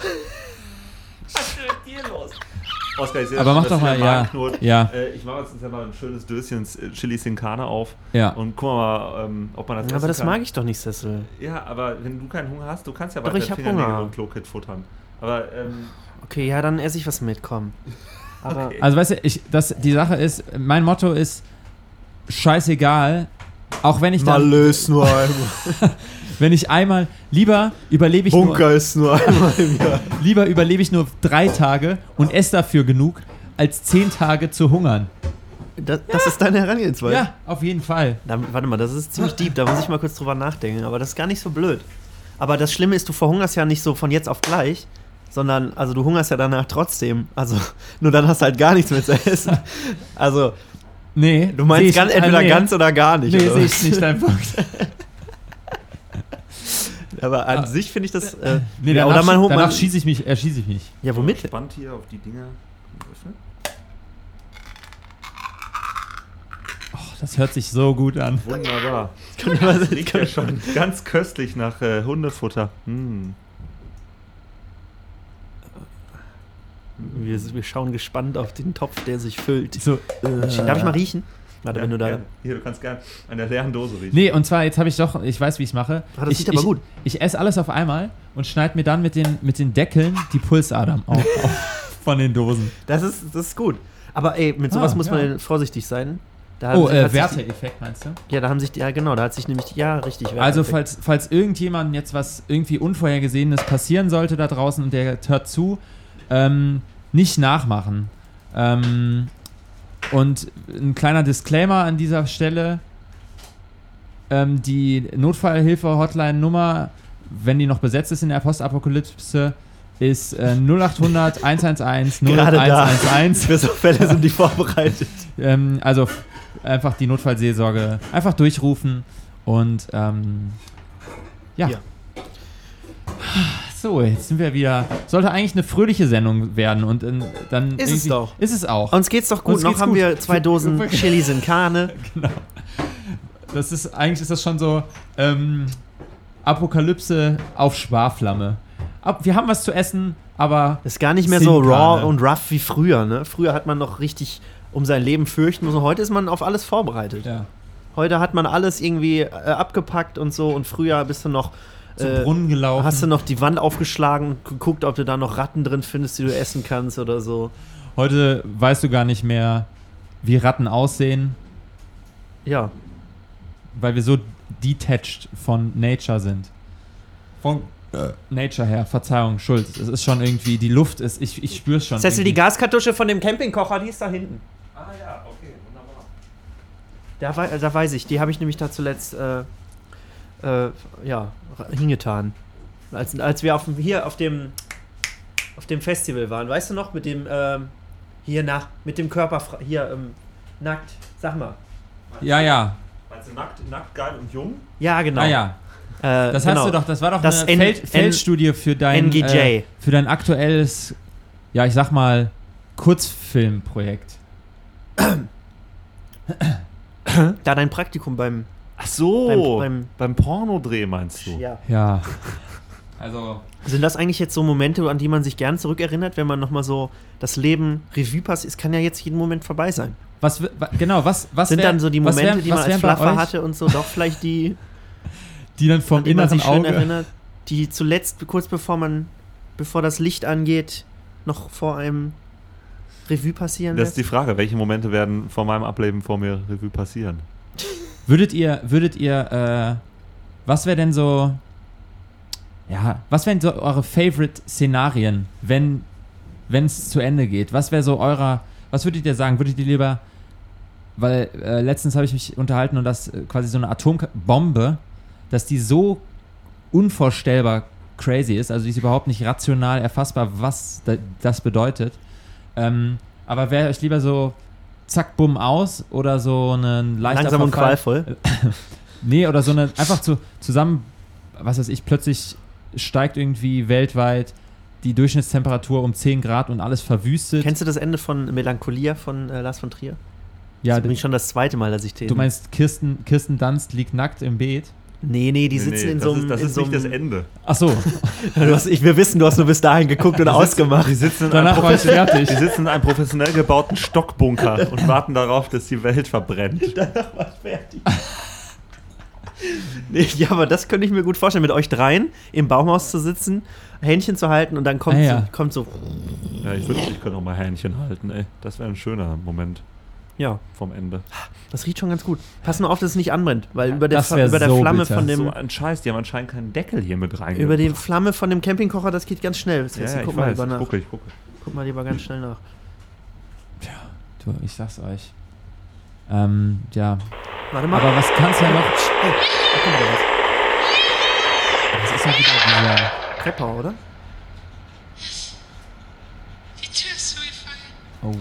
Oskar, ich sehe Aber schon, mach doch mal, ja. Ja. Äh, ich mache jetzt mal ein schönes Döschen äh, Chili Sin Carne auf Ja. und wir mal, ähm, ob man das aber essen das kann. mag ich doch nicht, Cecil. Ja, aber wenn du keinen Hunger hast, du kannst ja weiter Fingernägel Hunger. und Klo-Kit futtern. Aber ähm, Okay, ja, dann esse ich was mit, komm. Aber Also weißt du, ich, das, die Sache ist, mein Motto ist scheißegal, auch wenn ich dann, löst nur einmal. wenn ich einmal, lieber überlebe ich nur, ist nur einmal im Jahr. lieber überlebe ich nur drei Tage und esse dafür genug, als zehn Tage zu hungern. Das, das ist deine Herangehensweise. Ja, auf jeden Fall. Da, warte mal, das ist ziemlich deep, da muss ich mal kurz drüber nachdenken, aber das ist gar nicht so blöd. Aber das Schlimme ist, du verhungerst ja nicht so von jetzt auf gleich, sondern, also du hungerst ja danach trotzdem. Also, nur dann hast du halt gar nichts mehr zu essen. Also, Nee, du meinst ganz, ah, entweder nee. ganz oder gar nicht. Nee, sehe ich nicht, dein Punkt. Aber an sich finde ich das. Äh, Nee, ja, danach, oder man, holt danach man, schieße ich mich, erschieße ich mich. Ja, womit? Spannend hier auf die Dinger. Oh, das hört sich so gut an. Wunderbar. Man- Riecht ja schon ganz köstlich nach äh, Hundefutter. Hm. Wir, wir schauen gespannt auf den Topf, der sich füllt. So, Darf ich mal riechen? Warte, wenn du da. gerne. Hier, du kannst gerne an der leeren Dose riechen. Nee, und zwar, jetzt habe ich doch, ich weiß, wie ich es mache. Ah, das ich, sieht aber ich, gut. Ich esse alles auf einmal und schneide mir dann mit den, mit den Deckeln die Pulsadern auf, auf von den Dosen. Das ist, das ist gut. Aber ey, mit sowas Ah, muss ja. man vorsichtig sein. Da Oh, äh, Werteeffekt meinst du? Ja, da haben sich, ja genau, da hat sich nämlich, ja, richtig. Also, Werteeffekt. falls, falls irgendjemandem jetzt was irgendwie Unvorhergesehenes passieren sollte da draußen und der hört zu, ähm, nicht nachmachen. Ähm, und ein kleiner Disclaimer an dieser Stelle: ähm, Die Notfallhilfe-Hotline-Nummer, wenn die noch besetzt ist in der Postapokalypse, ist äh, 0800 111 Gerade da. 0111. Für so Fälle sind die vorbereitet. Ähm, also einfach die Notfallseelsorge einfach durchrufen und ähm, ja. Ja. So, jetzt sind wir wieder. Sollte eigentlich eine fröhliche Sendung werden und äh, dann. Ist es doch. Ist es auch. Uns geht's doch gut. Uns Noch haben gut. wir zwei Dosen. Chilis in Karne. Das ist eigentlich ist das schon so ähm, Apokalypse auf Sparflamme. Ab, wir haben was zu essen, aber Ist gar nicht mehr so raw und rough wie früher, ne? Früher hat man noch richtig um sein Leben fürchten müssen. Heute ist man auf alles vorbereitet. ja, Heute hat man alles irgendwie äh, abgepackt und so und früher bist du noch. Zum äh, Brunnen gelaufen. Hast du noch die Wand aufgeschlagen geguckt, ob du da noch Ratten drin findest, die du essen kannst oder so? Heute weißt du gar nicht mehr, wie Ratten aussehen, Ja. weil wir so detached von Nature sind. Von äh, Nature her, Verzeihung, Schuld. Es ist schon irgendwie, die Luft ist, ich, ich spüre es schon. Cecil, die irgendwie. Gaskartusche von dem Campingkocher, die ist da hinten. Ah ja, okay, wunderbar. Da, da weiß ich, die habe ich nämlich da zuletzt äh, äh, ja, hingetan. Als, als wir auf dem, hier auf dem auf dem Festival waren, weißt du noch, mit dem ähm, hier nach, mit dem Körper hier ähm, nackt, sag mal. Ja, ja. Meinst du nackt, nackt, geil und jung? Ja, genau. Ah ja. Äh, Das genau. hast du doch, das war doch Das eine N- Feld, Feldstudie für dein, NGJ. äh, für dein aktuelles, ja, ich sag mal, Kurzfilmprojekt. Da dein Praktikum beim Ach so, Beim- beim, Pornodreh meinst du? ja. Ja. Also, Sind das eigentlich jetzt so Momente, an die man sich gern zurückerinnert, wenn man nochmal so das Leben Revue passiert? Es kann ja jetzt jeden Moment vorbei sein. was, genau, was, was Sind wär- dann so die Momente, wär- die man als euch, hatte und so doch vielleicht die, die dann vom an die man inneren sich schön Auge, erinnert, die zuletzt, kurz bevor man, bevor das Licht angeht, noch vor einem Revue passieren Das ist die lässt? Frage, welche Momente werden vor meinem Ableben vor mir Revue passieren? Würdet ihr, würdet ihr, äh, was wäre denn so, ja, was wären so eure Favorite-Szenarien, wenn es zu Ende geht? Was wäre so eurer, was würdet ihr sagen? Würdet ihr lieber, weil äh, letztens habe ich mich unterhalten und das äh, quasi so eine Atombombe, dass die so unvorstellbar crazy ist, also die ist überhaupt nicht rational erfassbar, was da, das bedeutet. Ähm, aber wäre euch lieber so zack, bumm aus oder so ein leichter Langsam und qualvoll. Nee, oder so eine, einfach zu, zusammen, was weiß ich, plötzlich steigt irgendwie weltweit die Durchschnittstemperatur um 10 Grad und alles verwüstet. Kennst du das Ende von Melancholia von äh, Lars von Trier? ja, das bin ich schon das zweite Mal, dass ich den. du meinst, Kirsten, Kirsten Dunst liegt nackt im Beet? Nee, nee, die Nee, sitzen nee, in das so einem. ist, das in ist nicht das Ende. Ach so, Du hast, ich, wir wissen, du hast nur bis dahin geguckt und ausgemacht. Die sitzen, in einem danach war ich professionell, fertig. die sitzen in einem professionell gebauten Stockbunker und warten darauf, dass die Welt verbrennt. fertig. Nee, ja, aber das könnte ich mir gut vorstellen, mit euch dreien im Baumhaus zu sitzen, Händchen zu halten und dann kommt, Ah, ja. so, kommt so, Ja, ich wünschte, ich könnte auch mal Hähnchen halten, ey. Das wäre ein schöner Moment ja, vom Ende. das riecht schon ganz gut. Pass nur auf, dass es nicht anbrennt, weil über der, wär über der so Flamme bitter. von dem, So ein Scheiß, die haben anscheinend keinen Deckel hier mit rein. über die Flamme von dem Campingkocher, das geht ganz schnell. Das ja, heißt, ja, ich guck mal weiß. lieber Ich nach. gucke, ich gucke. Guck mal lieber ganz schnell nach. Du, ich sag's euch. Ähm, ja. Warte mal. Aber was kann's ja noch. Hey, da kommt wieder was. Das ist ja wieder dieser. Krepper, oder? Die Tür ist zugefallen. Oh.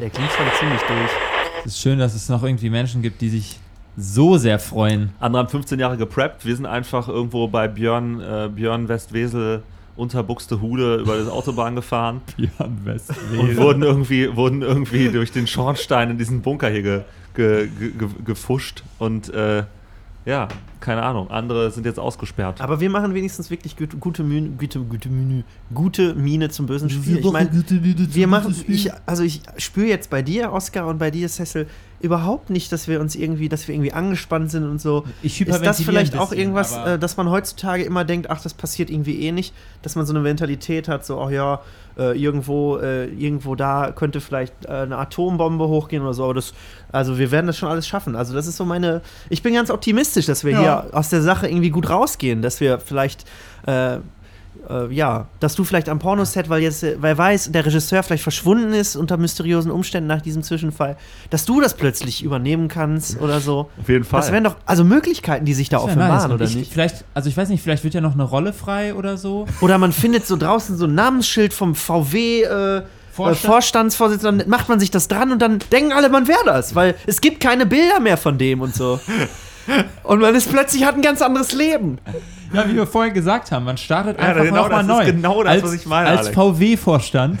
Der klingt schon ziemlich durch. Es ist schön, dass es noch irgendwie Menschen gibt, die sich so sehr freuen. Andere haben 15 Jahre gepreppt. Wir sind einfach irgendwo bei Björn, äh, Björn Westwesel unter Buxtehude über das Autobahn gefahren Björn West. und wurden irgendwie, wurden irgendwie durch den Schornstein in diesen Bunker hier ge, ge, ge, ge, gefuscht. Und äh, ja, keine Ahnung. Andere sind jetzt ausgesperrt. Aber wir machen wenigstens wirklich gute, gute, Mühe, gute, gute, Menü, gute Miene zum bösen Spiel. Ich meine, wir machen, ich, also ich spüre jetzt bei dir, Oscar, und bei dir, Cecil, überhaupt nicht, dass wir uns irgendwie, dass wir irgendwie angespannt sind und so. Ich Ist das vielleicht ein auch bisschen, irgendwas, äh, dass man heutzutage immer denkt, ach, das passiert irgendwie eh nicht, dass man so eine Mentalität hat, so, ach ja, äh, irgendwo, äh, irgendwo da könnte vielleicht äh, eine Atombombe hochgehen oder so. Aber das, also wir werden das schon alles schaffen. Also das ist so meine, ich bin ganz optimistisch, dass wir Ja. hier aus der Sache irgendwie gut rausgehen, dass wir vielleicht äh, ja, dass du vielleicht am Pornoset, weil jetzt, äh, weil weiß, der Regisseur vielleicht verschwunden ist unter mysteriösen Umständen nach diesem Zwischenfall, dass du das plötzlich übernehmen kannst oder so. Auf jeden Fall. Das wären doch also Möglichkeiten, die sich da offenbaren, nice. Oder ich, nicht? Vielleicht, also ich weiß nicht, vielleicht wird ja noch eine Rolle frei oder so. Oder man findet so draußen so ein Namensschild vom VW äh, Vorstand? äh, Vorstandsvorsitzenden, dann macht man sich das dran und dann denken alle, man wäre das, weil es gibt keine Bilder mehr von dem und so. Und man ist plötzlich hat ein ganz anderes Leben. Ja, wie wir vorhin gesagt haben, man startet Ja, einfach genau nochmal das ist neu. genau das, als, was ich meine, Als. VW-Vorstand.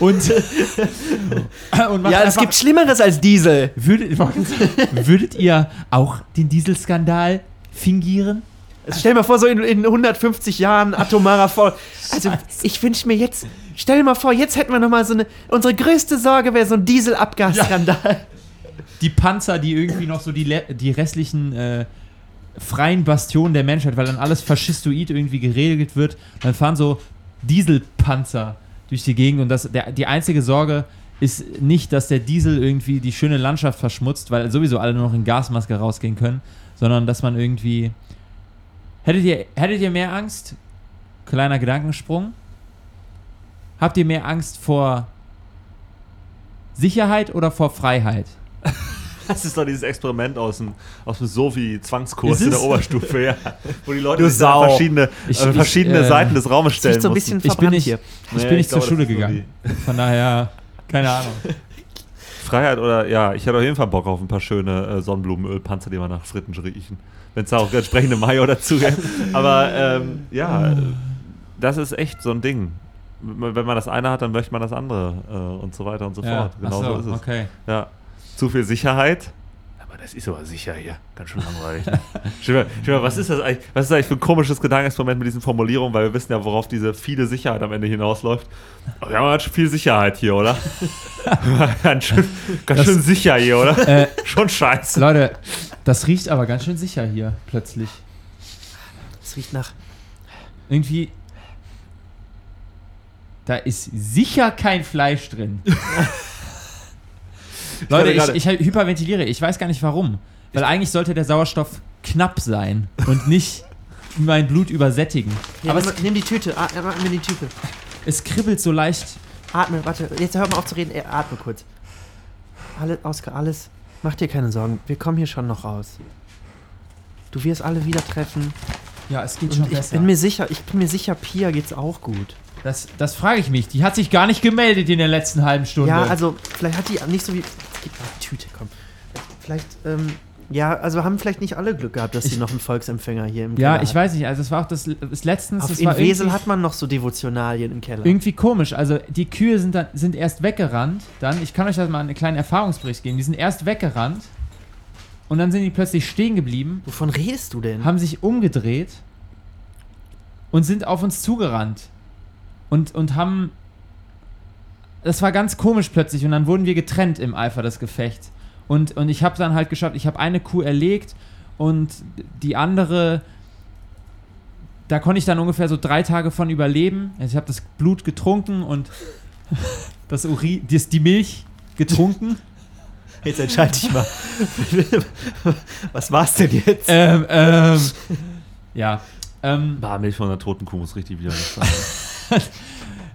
Und, und Ja, es gibt Schlimmeres als Diesel. Würdet, würdet ihr auch den Dieselskandal fingieren? Also stell dir mal vor, so in, in 150 Jahren atomarer Voll. Also, ich wünsche mir jetzt, stell dir mal vor, jetzt hätten wir noch mal so eine, unsere größte Sorge wäre so ein Dieselabgasskandal. Die Panzer, die irgendwie noch so die, die restlichen äh, freien Bastionen der Menschheit, weil dann alles faschistoid irgendwie geregelt wird, dann fahren so Dieselpanzer durch die Gegend und das, der, die einzige Sorge ist nicht, dass der Diesel irgendwie die schöne Landschaft verschmutzt, weil sowieso alle nur noch in Gasmaske rausgehen können, sondern dass man irgendwie. Hättet ihr, hättet ihr mehr Angst? Kleiner Gedankensprung. Habt ihr mehr Angst vor Sicherheit oder vor Freiheit? Das ist doch dieses Experiment aus dem, aus dem Sovi-Zwangskurs in der? Oberstufe, ja. Wo die Leute sich verschiedene, Ich- äh, ich, verschiedene äh, Seiten des Raumes stellen Sieht so ein bisschen Ich bin nicht, hier. ich Nee, bin ich nicht zur glaube, Schule so gegangen. Von daher, keine Ahnung. Freiheit oder, ja, ich hätte auf jeden Fall Bock auf ein paar schöne äh, Sonnenblumenölpanzer, die man nach Fritten riechen. Wenn es da auch entsprechende Mayo dazu gibt. Aber ähm, ja, das ist echt so ein Ding. Wenn man das eine hat, dann möchte man das andere äh, und so weiter und so Ja, fort. Genau ach so, ist es. okay. Ja. Zu viel Sicherheit. Aber das ist aber sicher hier. Ganz schön langweilig. Ne? Mal, was ist das eigentlich? Was ist das eigentlich für ein komisches Gedankenexperiment mit diesen Formulierungen? Weil wir wissen ja, worauf diese viele Sicherheit am Ende hinausläuft. Aber wir haben ganz schön viel Sicherheit hier, oder? ganz schön, ganz Das- schön sicher hier, oder? Äh, Schon scheiße. Leute, das riecht aber ganz schön sicher hier, plötzlich. Es riecht nach. Irgendwie. Da ist sicher kein Fleisch drin. Leute, ich, ich hyperventiliere. Ich weiß gar nicht warum. Weil eigentlich sollte der Sauerstoff knapp sein und nicht mein Blut übersättigen. Ja, Aber nimm, nimm die Tüte, atme, atme die Tüte. es kribbelt so leicht. Atme, warte, jetzt hör mal auf zu reden, äh, atme kurz. Alles, Oskar, alles. Mach dir keine Sorgen, wir kommen hier schon noch raus. Du wirst alle wieder treffen. Ja, es geht Und ich bin mir sicher, ich bin mir sicher, Pia geht's auch gut. Das, das frage ich mich. Die hat sich gar nicht gemeldet in der letzten halben Stunde. Ja, also vielleicht hat die nicht so wie. Gib mal die Tüte, komm. Vielleicht, ähm, Ja, also haben vielleicht nicht alle Glück gehabt, dass sie noch einen Volksempfänger hier im Ja, Keller ich weiß nicht. Also es war auch das, das letztens. Auf, das in Wesel hat man noch so Devotionalien im Keller. irgendwie komisch. Also die Kühe sind, dann, sind erst weggerannt. Dann, ich kann euch das mal einen kleinen Erfahrungsbericht geben. Die sind erst weggerannt und dann sind die plötzlich stehen geblieben, Wovon redest du denn? haben sich umgedreht und sind auf uns zugerannt und und haben. Das war ganz komisch plötzlich und dann wurden wir getrennt im Eifer des Gefechts. Und, und ich habe dann halt geschafft, ich habe eine Kuh erlegt und die andere, da konnte ich dann ungefähr so drei Tage von überleben. Also ich habe das Blut getrunken und das Urin, das, die Milch getrunken. Jetzt entscheide ich mal. Was war's denn jetzt? ähm, ähm, ja. Ähm, Bah, Milch von einer toten Kuh muss richtig wieder sein.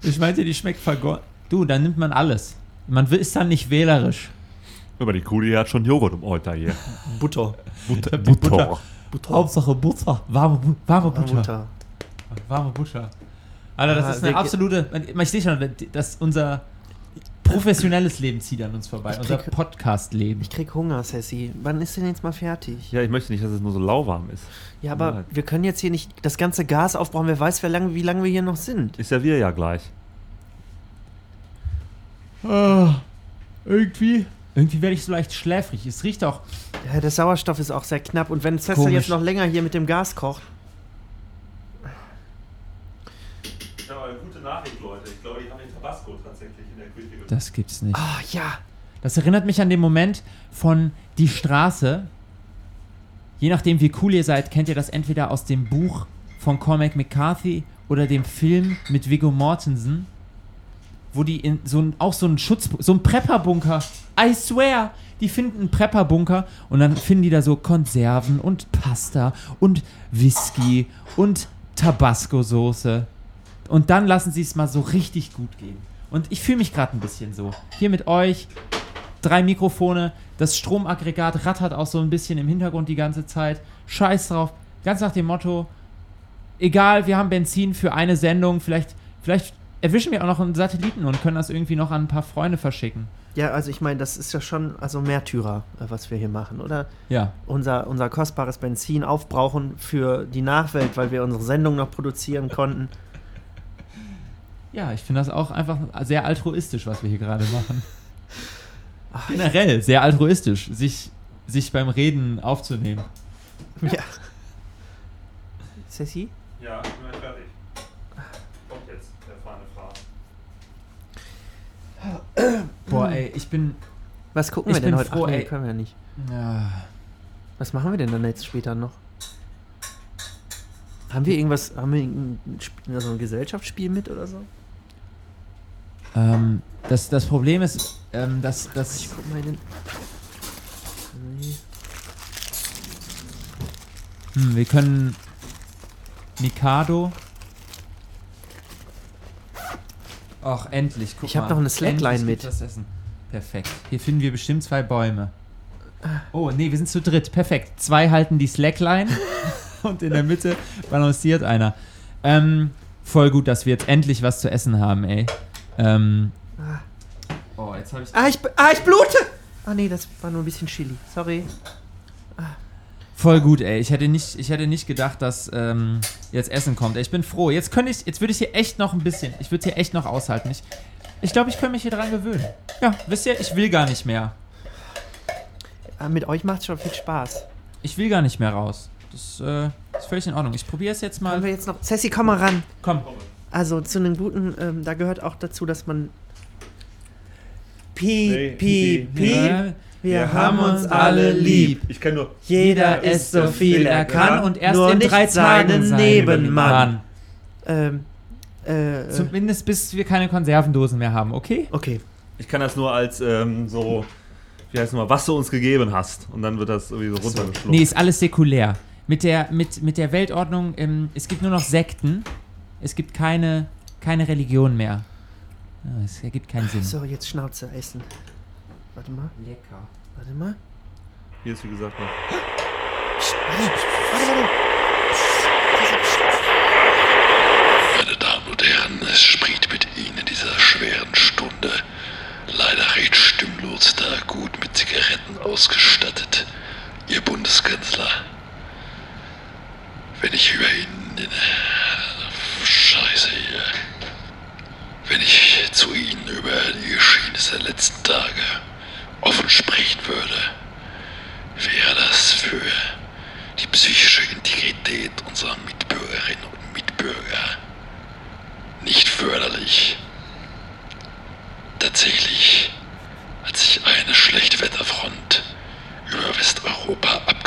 ich meinte, die schmeckt vergoren. Du, dann nimmt man alles. Man ist dann nicht wählerisch. Aber die Kuh, die hat schon Joghurt im Euter hier. Butter. Butter. Butter. Hauptsache Butter. Warme, Bu warme Butter. Butter. Warme Butter. Alter, das Ah, ist eine wir- absolute. Ich sehe schon, das unser professionelles Leben zieht an uns vorbei. Unser krieg- Podcast-Leben. Ich krieg Hunger, Sassy. Wann ist denn jetzt mal fertig? Ja, ich möchte nicht, dass es nur so lauwarm ist. Ja, aber Nein. wir können jetzt hier nicht das ganze Gas aufbrauchen. Wer weiß, wie lange wir hier noch sind. Ich serviere ja gleich. Ah, irgendwie. Irgendwie werde ich so leicht schläfrig. Es riecht auch. Ja, der Sauerstoff ist auch sehr knapp. Und wenn Cecil jetzt noch länger hier mit dem Gas kocht. Ich habe eine gute Nachricht, Leute. Ich glaube, die haben den Tabasco tatsächlich in der Küche. Das gibt's nicht. Ah, ja. Das erinnert mich an den Moment von Die Straße. Je nachdem, wie cool ihr seid, kennt ihr das entweder aus dem Buch von Cormac McCarthy oder dem Film mit Viggo Mortensen, wo die in so ein, auch so einen Schutz, so ein Prepperbunker, I swear, die finden einen Prepperbunker und dann finden die da so Konserven und Pasta und Whisky und Tabasco-Soße. Und dann lassen sie es mal so richtig gut gehen. Und ich fühle mich gerade ein bisschen so. Hier mit euch, drei Mikrofone, das Stromaggregat rattert auch so ein bisschen im Hintergrund die ganze Zeit. Scheiß drauf. Ganz nach dem Motto, egal, wir haben Benzin für eine Sendung, vielleicht, vielleicht erwischen wir auch noch einen Satelliten und können das irgendwie noch an ein paar Freunde verschicken. Ja, also ich meine, das ist ja schon also Märtyrer, äh, was wir hier machen, oder? Ja. Unser, unser kostbares Benzin aufbrauchen für die Nachwelt, weil wir unsere Sendung noch produzieren konnten. Ja, ich finde das auch einfach sehr altruistisch, was wir hier gerade machen. Generell sehr altruistisch, sich, sich beim Reden aufzunehmen. Ja. Sassy? Ja, ich bin gleich fertig. Kommt jetzt, der feine Fragen. Boah, ey, ich bin. Was gucken Ich wir denn heute? froh, Ach, nee, ey. können wir nicht. Ja. Was machen wir denn dann jetzt später noch? Haben wir irgendwas, haben wir irgendein Spiel, also ein Gesellschaftsspiel mit oder so? Ähm, das, das Problem ist, ähm, dass, dass Ich guck mal in den. Nee. hm, wir können Mikado. Ach, endlich, guck Ich hab mal. noch eine Slackline mit. Was essen. Perfekt. Hier finden wir bestimmt zwei Bäume. Oh, nee, wir sind zu dritt. Perfekt. Zwei halten die Slackline und in der Mitte balanciert einer. Ähm, voll gut, dass wir jetzt endlich was zu essen haben, ey. Ähm, oh, jetzt habe ich. Ah, ich, ah, ich blute! Ah, nee, das war nur ein bisschen Chili. Sorry. Voll gut, ey. Ich hätte nicht, ich hätte nicht gedacht, dass ähm, jetzt Essen kommt. Ey, Ich bin froh. Jetzt könnte ich, jetzt würde ich hier echt noch ein bisschen, ich würde hier echt noch aushalten. Ich, ich glaube, ich könnte mich hier dran gewöhnen. Ja, wisst ihr, ich will gar nicht mehr. Ah, mit euch macht schon viel Spaß. Ich will gar nicht mehr raus. Das äh, ist völlig in Ordnung. Ich probiere es jetzt Haben wir mal. jetzt noch. Cessi, komm mal ran. Komm. Also zu einem guten, ähm, da gehört auch dazu, dass man. Piep, piep, piep, Wir haben uns alle lieb. Ich kenne nur. Jeder isst so viel er kann und erst nur in nicht drei Tagen Nebenmann. Ähm, äh, Zumindest bis wir keine Konservendosen mehr haben, okay? okay. Ich kann das nur als ähm, so, wie heißt es mal, was du uns gegeben hast. Und dann wird das irgendwie so runtergeschluckt. Nee, ist alles säkulär. Mit der, mit, mit der Weltordnung, ähm, es gibt nur noch Sekten. Es gibt keine, keine Religion mehr. Ja, Es ergibt keinen Sinn. So, jetzt Schnauze essen. Warte mal, Lecker. warte mal. Hier ist wie gesagt noch. Warte, warte, warte. Meine Damen und Herren, es spricht mit Ihnen in dieser schweren Stunde. Leider recht stimmlos, da gut mit Zigaretten ausgestattet. Ihr ich über ihn in Scheiße hier. Wenn ich zu Ihnen über die Geschehnisse der letzten Tage offen sprechen würde, wäre das für die psychische Integrität unserer Mitbürgerinnen und Mitbürger nicht förderlich. Tatsächlich hat sich eine schlechte Wetterfront über Westeuropa woraufhin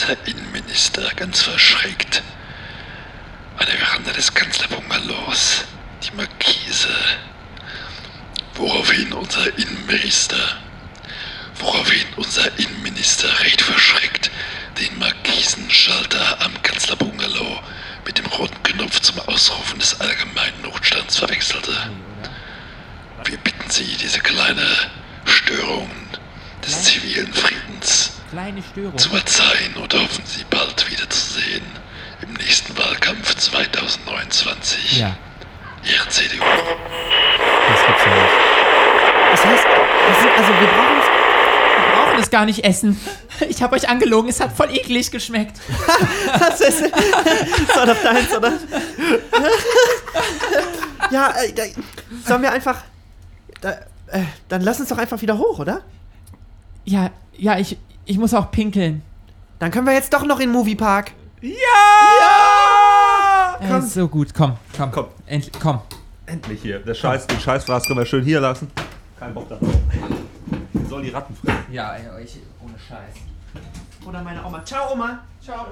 unser Innenminister ganz verschreckt. An der Veranda des Kanzlerbungalows die Markise, woraufhin unser Innenminister, woraufhin unser Innenminister recht verschreckt den Markisenschalter am Kanzlerbungalow mit dem roten Knopf zum Ausrufen des allgemeinen Notstands verwechselte. Wir bitten Sie, diese kleine Störung des zivilen Friedens Kleine Störung. zu verzeihen und hoffen Sie bald wiederzusehen im nächsten Wahlkampf 2029. Ja, Ihre CDU. das gibt's ja nicht. Das heißt, wir sind, also wir brauchen uns. Wir brauchen es gar nicht essen. Ich habe euch angelogen, es hat voll eklig geschmeckt. Das ist, war doch deins, oder? Ja, äh, da, sollen wir einfach. Da, äh, dann lass uns doch einfach wieder hoch, oder? Ja, ja, ich, ich muss auch pinkeln. Dann können wir jetzt doch noch in den Moviepark. Ja! ja! Komm. Äh, so gut, komm, komm. Komm. Endlich, komm. Endlich hier. Der Scheiß, den Scheißfraß können wir schön hier lassen. Kein Bock darauf. Sollen die Ratten fressen. Ja, ey, euch ohne Scheiß. Oder meine Oma. Ciao, Oma. Ciao.